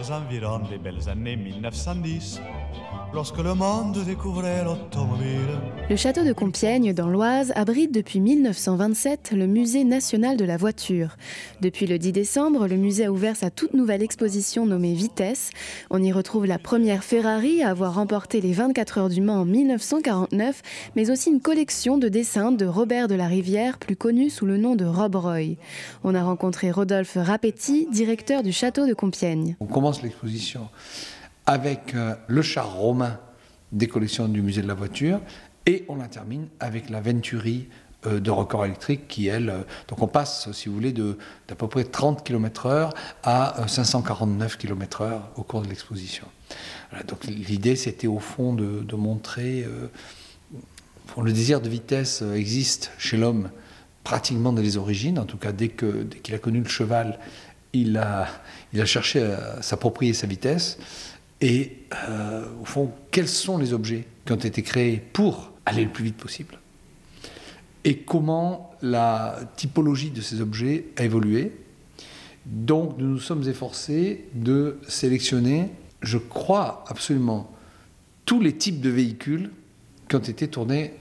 aux environs des belles années 1910, lorsque le monde découvrait l'automobile. Le château de Compiègne, dans l'Oise, abrite depuis 1927 le Musée national de la voiture. Depuis le 10 décembre, le musée a ouvert sa toute nouvelle exposition nommée Vitesse. On y retrouve la première Ferrari à avoir remporté les 24 heures du Mans en 1949, mais aussi une collection de dessins de Robert de la Rivière, plus connu sous le nom de Rob Roy. On a rencontré Rodolphe Rapetti, directeur du château de Compiègne. On l'exposition avec euh, le char romain des collections du musée de la voiture et on la termine avec la Venturi euh, de record électrique qui, elle, euh, donc on passe, si vous voulez, d'à peu près 30 km/h à 549 km/h au cours de l'exposition. donc l'idée, c'était au fond de, montrer. le désir de vitesse existe chez l'homme pratiquement dès les origines, en tout cas dès qu'il dès a connu le cheval, il a, cherché à s'approprier sa vitesse. Et euh, au fond, quels sont les objets qui ont été créés pour aller le plus vite possible? Et comment la typologie de ces objets a évolué? Donc nous nous sommes efforcés de sélectionner, je crois absolument, tous les types de véhicules qui ont été tournés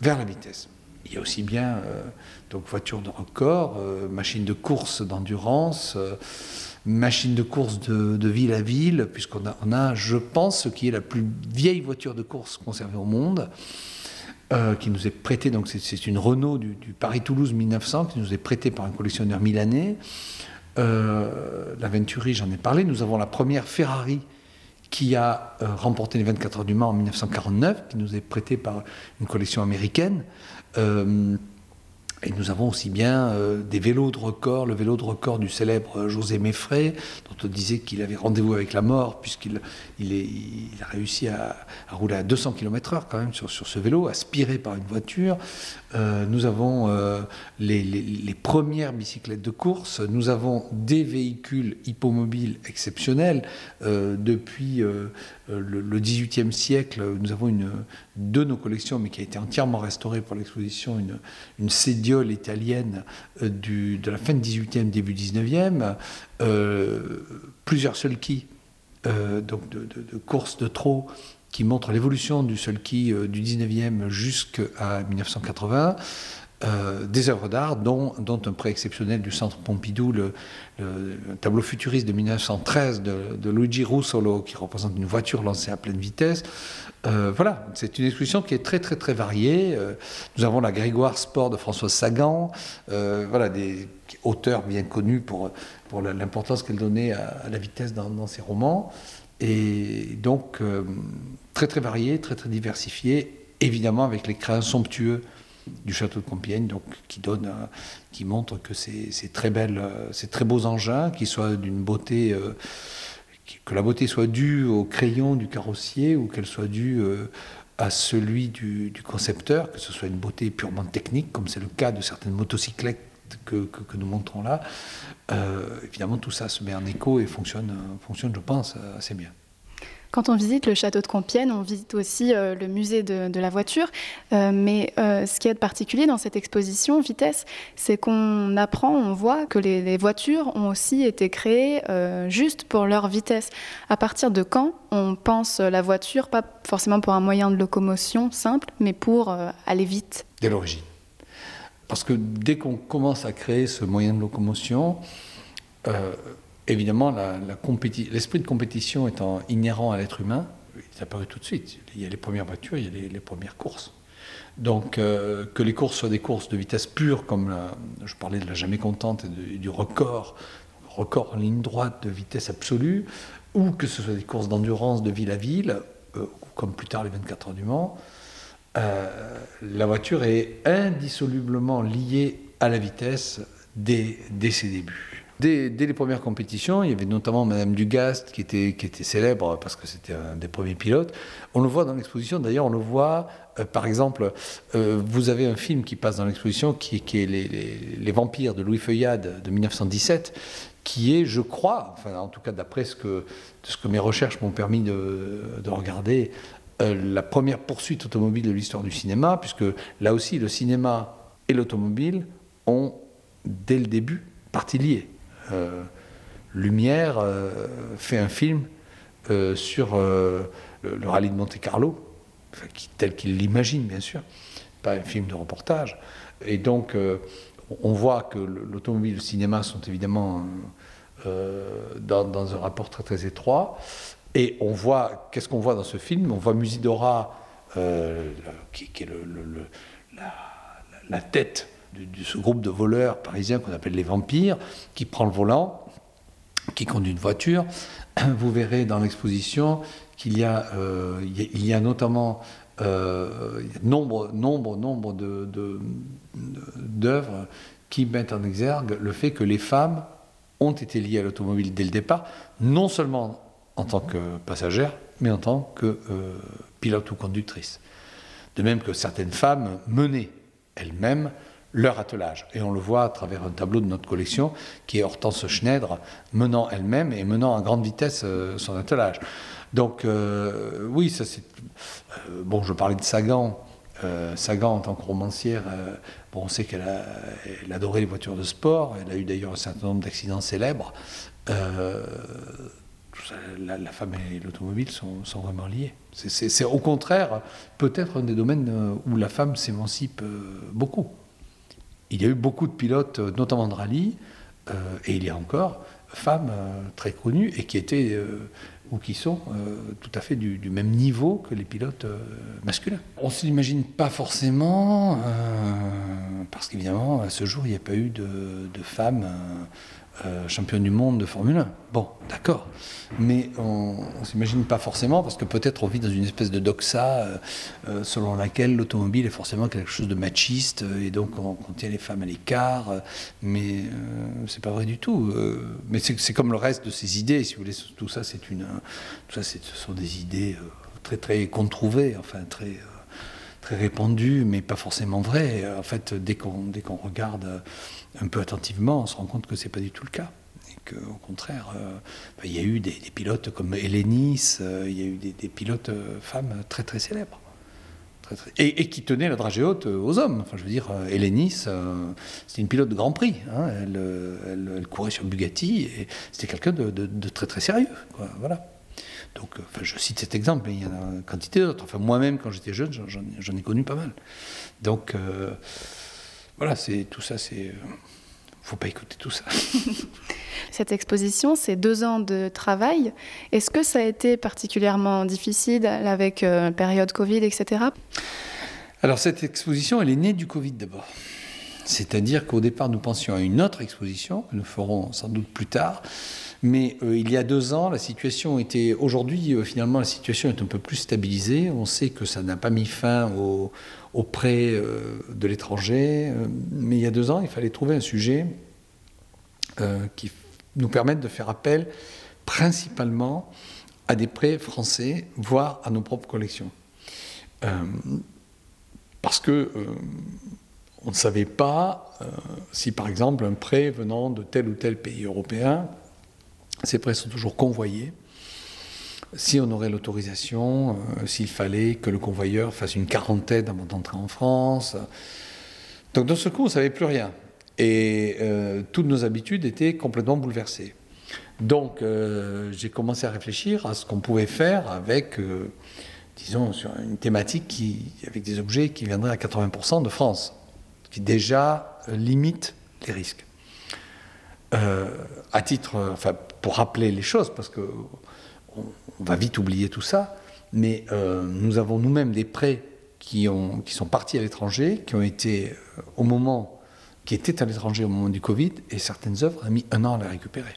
vers la vitesse. Il y a aussi bien euh, donc voitures de record, euh, machines de course d'endurance, euh, machines de course de, ville à ville, puisqu'on a, on a, je pense, ce qui est la plus vieille voiture de course conservée au monde. qui nous est prêtée, donc c'est, une Renault du, Paris-Toulouse 1900, qui nous est prêtée par un collectionneur milanais. la Venturi, j'en ai parlé. Nous avons la première Ferrari qui a remporté les 24 heures du Mans en 1949, qui nous est prêtée par une collection américaine. Euh, et nous avons aussi bien euh, des vélos de record, le vélo de record du célèbre José Meffray, dont on disait qu'il avait rendez-vous avec la mort, puisqu'il il, a réussi à, rouler à 200 km/h quand même sur, sur, ce vélo, aspiré par une voiture. Euh, nous avons les, les, premières bicyclettes de course, nous avons des véhicules hippomobiles exceptionnels. depuis euh, le, XVIIIe siècle, nous avons une de nos collections, mais qui a été entièrement restaurée pour l'exposition, une, une italienne euh, de la fin du XVIIIe, début XIXe, euh, plusieurs sulky, euh, donc de, de, de courses de trot qui montrent l'évolution du sulky du 19e jusqu'à 1980. Euh, des œuvres d'art, dont, un prêt exceptionnel du Centre Pompidou, le, tableau futuriste de 1913 de, Luigi Russolo, qui représente une voiture lancée à pleine vitesse. Euh, voilà, c'est une exposition qui est très très très variée. Euh, nous avons la Grégoire Sport de François Sagan, voilà, des auteurs bien connus pour, pour l'importance qu'elle donnait à, la vitesse dans, ses romans. Et donc, très très varié, très très diversifié, évidemment avec les crayons somptueux du château de Compiègne, donc qui qui montre que belle, c'est très beaux engins, qui soient d'une beauté, euh, que la beauté soit due au crayon du carrossier ou qu'elle soit due euh, à celui du, concepteur, que ce soit une beauté purement technique, comme c'est le cas de certaines motocyclettes que, nous montrons là. Euh, évidemment, tout ça se met en écho et fonctionne, fonctionne, je pense, assez bien. Quand on visite le château de Compiègne, on visite aussi euh, le musée de, la voiture. Euh, mais euh, ce qui est de particulier dans cette exposition Vitesse, c'est qu'on apprend, on voit que les, voitures ont aussi été créées juste pour leur vitesse. À partir de quand on pense la voiture, pas forcément pour un moyen de locomotion simple, mais pour aller vite? Dès l'origine. Parce que dès qu'on commence à créer ce moyen de locomotion, évidemment, l'esprit de compétition étant inhérent à l'être humain, il est apparu tout de suite. Il y a les premières voitures, il y a les, premières courses. Donc, euh, que les courses soient des courses de vitesse pure, comme je parlais de la jamais contente et, du record, record en ligne droite de vitesse absolue, ou que ce soit des courses d'endurance de ville à ville, euh, comme plus tard les 24 heures du Mans, euh, la voiture est indissolublement liée à la vitesse dès ses débuts. Dès, les premières compétitions, il y avait notamment Madame Dugast qui était, célèbre parce que c'était un des premiers pilotes. On le voit dans l'exposition, d'ailleurs, on le voit, euh, par exemple, euh, vous avez un film qui passe dans l'exposition qui, est les, Vampires de Louis Feuillade de 1917, qui est, je crois, enfin, en tout cas d'après ce que, mes recherches m'ont permis de, de regarder, euh, la première poursuite automobile de l'histoire du cinéma, puisque là aussi, le cinéma et l'automobile ont, dès le début, partie liée. Euh, Lumière fait un film sur le, rallye de Monte Carlo, tel qu'il l'imagine bien sûr, pas un film de reportage. Et donc on voit que l'automobile et le cinéma sont évidemment dans, un rapport très très étroit. Et on voit, qu'est-ce qu'on voit dans ce film? On voit Musidora, euh, qui, est la, tête de, ce groupe de voleurs parisiens qu'on appelle les vampires, qui prend le volant, qui conduit une voiture. Vous verrez dans l'exposition qu'il y, euh, y a notamment euh, nombre, nombre, d'œuvres qui mettent en exergue le fait que les femmes ont été liées à l'automobile dès le départ, non seulement en tant que passagère, mais en tant que euh, pilote ou conductrice. De même que certaines femmes menaient elles-mêmes leur attelage. Et on le voit à travers un tableau de notre collection qui est Hortense Schneider menant elle-même et menant à grande vitesse euh, son attelage. Donc euh, oui, ça c'est... bon, je parlais de Sagan. Sagan en tant que romancière, bon, on sait qu'elle adorait les voitures de sport. Elle a eu d'ailleurs un certain nombre d'accidents célèbres la, femme et l'automobile sont, vraiment liés. C'est au contraire peut-être un des domaines euh, où la femme s'émancipe euh, beaucoup. Il y a eu beaucoup de pilotes, euh, notamment de rallye, et il y a encore femmes très connues et qui étaient ou qui sont tout à fait du, même niveau que les pilotes masculins. On ne s'imagine pas forcément, parce qu'évidemment, à ce jour, il n'y a pas eu de femmes euh, championne du monde de Formule 1. Bon, d'accord. Mais on ne s'imagine pas forcément, parce que peut-être on vit dans une espèce de doxa euh, euh, selon laquelle l'automobile est forcément quelque chose de machiste, et donc on, tient les femmes à l'écart. mais c'est pas vrai du tout. mais c'est comme le reste de ces idées, si vous voulez. Tout ça, c'est une, tout ça, ce sont des idées très très controuvées, enfin très très répandues, mais pas forcément vraies. En fait, dès qu'on regarde un peu attentivement, on se rend compte que c'est pas du tout le cas. Et qu'au contraire, euh, il y a eu des, pilotes comme Hélénis, euh, il y a eu des, pilotes euh, femmes très très célèbres. Et, qui tenaient la dragée haute aux hommes. Enfin, je veux dire, Hélénis, c'était une pilote de Grand Prix. Hein. Elle, courait sur Bugatti et c'était quelqu'un de, très très sérieux. Voilà. Donc, je cite cet exemple, mais il y en a une quantité d'autres. Enfin, moi-même, quand j'étais jeune, j'en ai connu pas mal. Donc, voilà, c'est tout ça, c'est. Faut pas écouter tout ça. Cette exposition, c'est deux ans de travail. Est-ce que ça a été particulièrement difficile avec la euh, période Covid, etc. Alors cette exposition, elle est née du Covid d'abord. C'est-à-dire qu'au départ, nous pensions à une autre exposition, que nous ferons sans doute plus tard. Mais euh, il y a deux ans, la situation était. Aujourd'hui, euh, finalement, la situation est un peu plus stabilisée. On sait que ça n'a pas mis fin au, auprès euh, de l'étranger. Mais il y a deux ans, il fallait trouver un sujet qui nous permette de faire appel principalement à des prêts français, voire à nos propres collections. parce que on ne savait pas si, par exemple, un prêt venant de tel ou tel pays européen, ces prêts sont toujours convoyés si on aurait l'autorisation, euh, s'il fallait que le convoyeur fasse une quarantaine avant d'entrer en France. Donc dans ce coup, on ne savait plus rien. Et euh, toutes nos habitudes étaient complètement bouleversées. Donc euh, j'ai commencé à réfléchir à ce qu'on pouvait faire avec, disons, sur une thématique qui, avec des objets qui viendraient à 80% de France, qui déjà limite les risques. À titre, enfin, pour rappeler les choses, parce que on, va vite oublier tout ça, mais euh, nous avons nous-mêmes des prêts qui, ont, qui sont partis à l'étranger, qui ont été euh, au moment, qui étaient à l'étranger au moment du Covid, et certaines œuvres ont mis un an à les récupérer.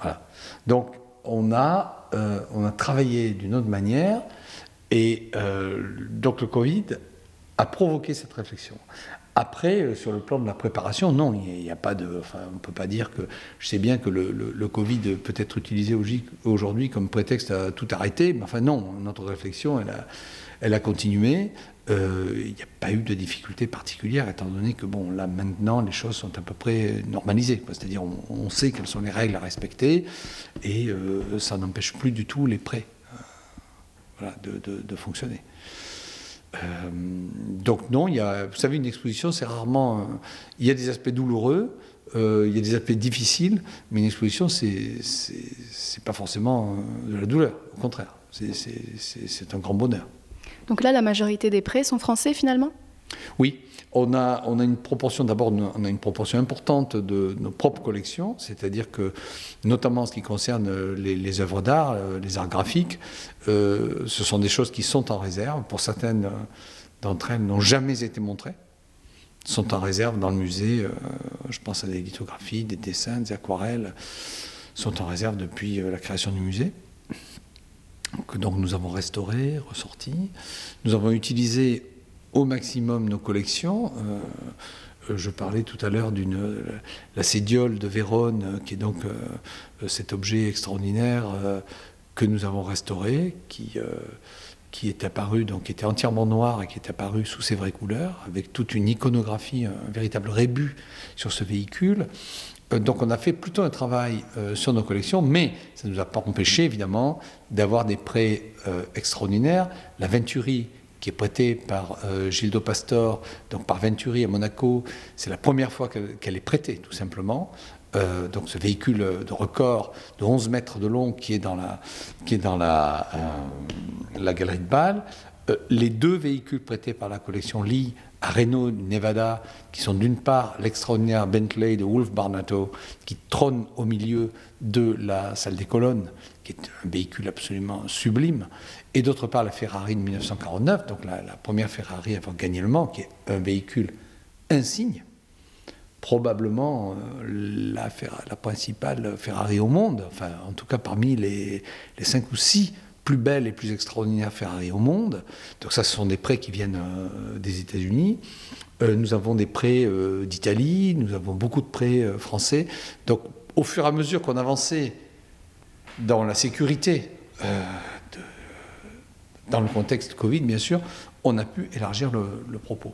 Voilà. Donc on a, euh, on a travaillé d'une autre manière, et donc le Covid a provoqué cette réflexion. Après, euh, sur le plan de la préparation, non, il a, pas de. Enfin, on ne peut pas dire que. Je sais bien que le, Covid peut être utilisé aujourd'hui comme prétexte à tout arrêter, mais enfin, non, notre réflexion, elle a, elle a continué. Euh, il n'y a pas eu de difficultés particulières, étant donné que, bon, là, maintenant, les choses sont à peu près normalisées. C'est-à-dire, on, sait quelles sont les règles à respecter, et euh, ça n'empêche plus du tout les prêts de fonctionner. Euh, donc non, vous savez, une exposition, c'est rarement... il y a des aspects douloureux, euh, il y a des aspects difficiles, mais une exposition, c'est pas forcément euh, de la douleur, au contraire, c'est un grand bonheur. Donc là, la majorité des prêts sont français finalement? Oui, on a, on a une proportion, d'abord, on a une proportion importante de nos propres collections, c'est-à-dire que, notamment en ce qui concerne les, œuvres d'art, euh, les arts graphiques, ce sont des choses qui sont en réserve. Pour certaines d'entre elles, n'ont jamais été montrées sont en réserve dans le musée. Euh, je pense à des lithographies, des dessins, des aquarelles, sont en réserve depuis euh, la création du musée. Que donc nous avons restauré, ressorti. Nous avons utilisé au maximum nos collections. Euh, je parlais tout à l'heure d'une la cédiole de Vérone, qui est donc cet objet extraordinaire que nous avons restauré, qui qui est apparu, donc qui était entièrement noir et qui est apparu sous ses vraies couleurs, avec toute une iconographie, un véritable rébut sur ce véhicule. Euh, donc on a fait plutôt un travail euh, sur nos collections, mais ça ne nous a pas empêché évidemment d'avoir des prêts euh, extraordinaires. La Venturi, qui est prêtée par Gildo Pastor, donc par Venturi à Monaco, c'est la première fois qu'elle est prêtée tout simplement. Euh, donc ce véhicule de record de 11 mètres de long qui est dans la, qui est dans la, euh, la galerie de Bâle. Euh, les deux véhicules prêtés par la collection Lee à Reno, Nevada, qui sont d'une part l'extraordinaire Bentley de Wolf Barnato, qui trône au milieu de la salle des colonnes, qui est un véhicule absolument sublime, et d'autre part la Ferrari de 1949, donc la, première Ferrari avoir gagné le Mans, qui est un véhicule insigne, probablement euh, la, la, principale Ferrari au monde, enfin en tout cas parmi les, les cinq ou six plus belles et plus extraordinaires Ferrari au monde. Donc ça, ce sont des prêts qui viennent euh, des États-Unis. Euh, nous avons des prêts d'Italie, nous avons beaucoup de prêts français. Donc au fur et à mesure qu'on avançait dans la sécurité, dans le contexte Covid bien sûr, on a pu élargir le propos.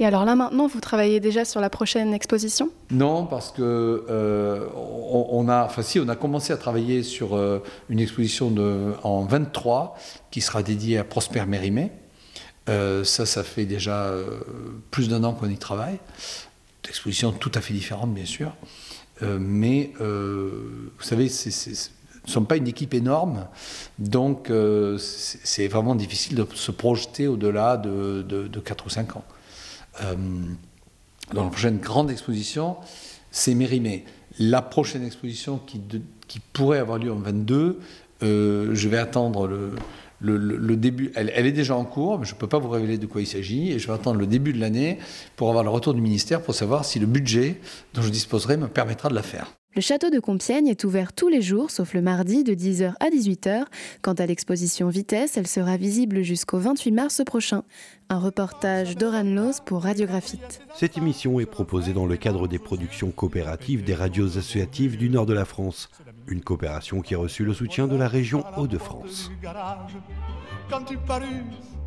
Et alors là maintenant, vous travaillez déjà sur la prochaine exposition? Non, parce que euh, on, a, enfin si, on a commencé à travailler sur euh, une exposition en 23 qui sera dédiée à Prosper Mérimée. Euh, ça, ça fait déjà plus d'un an qu'on y travaille. Une exposition tout à fait différente, bien sûr. mais vous savez, c'est, ne sommes pas une équipe énorme, donc c'est vraiment difficile de se projeter au-delà de, de, de 4 ou 5 ans. Euh, dans la prochaine grande exposition, c'est Mérimée. La prochaine exposition qui, pourrait avoir lieu en 22, euh, je vais attendre le, début. Elle, est déjà en cours, mais je ne peux pas vous révéler de quoi il s'agit. Et je vais attendre le début de l'année pour avoir le retour du ministère pour savoir si le budget dont je disposerai me permettra de la faire. Le château de Compiègne est ouvert tous les jours, sauf le mardi de 10h à 18h. Quant à l'exposition Vitesse, elle sera visible jusqu'au 28 mars prochain. Un reportage d'Oran Loz pour Radiographite. Cette émission est proposée dans le cadre des productions coopératives des radios associatives du nord de la France. Une coopération qui a reçu le soutien de la région Hauts-de-France.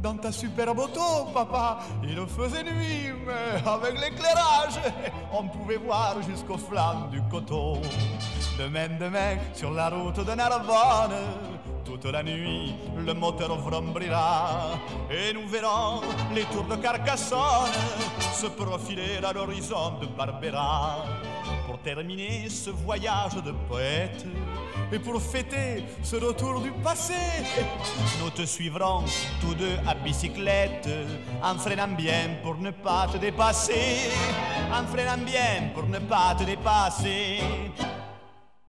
Dans ta superbe auto, papa. Il faisait nuit, mais avec l'éclairage, on pouvait voir jusqu'aux flammes du coteau. Demain, demain, sur la route de Narbonne, toute la nuit, le moteur vrombrira et nous verrons les tours de Carcassonne se profiler à l'horizon de Barbera. Pour terminer ce voyage de poète, et pour fêter ce retour du passé, nous te suivrons tous deux à bicyclette, en freinant bien pour ne pas te dépasser, en freinant bien pour ne pas te dépasser.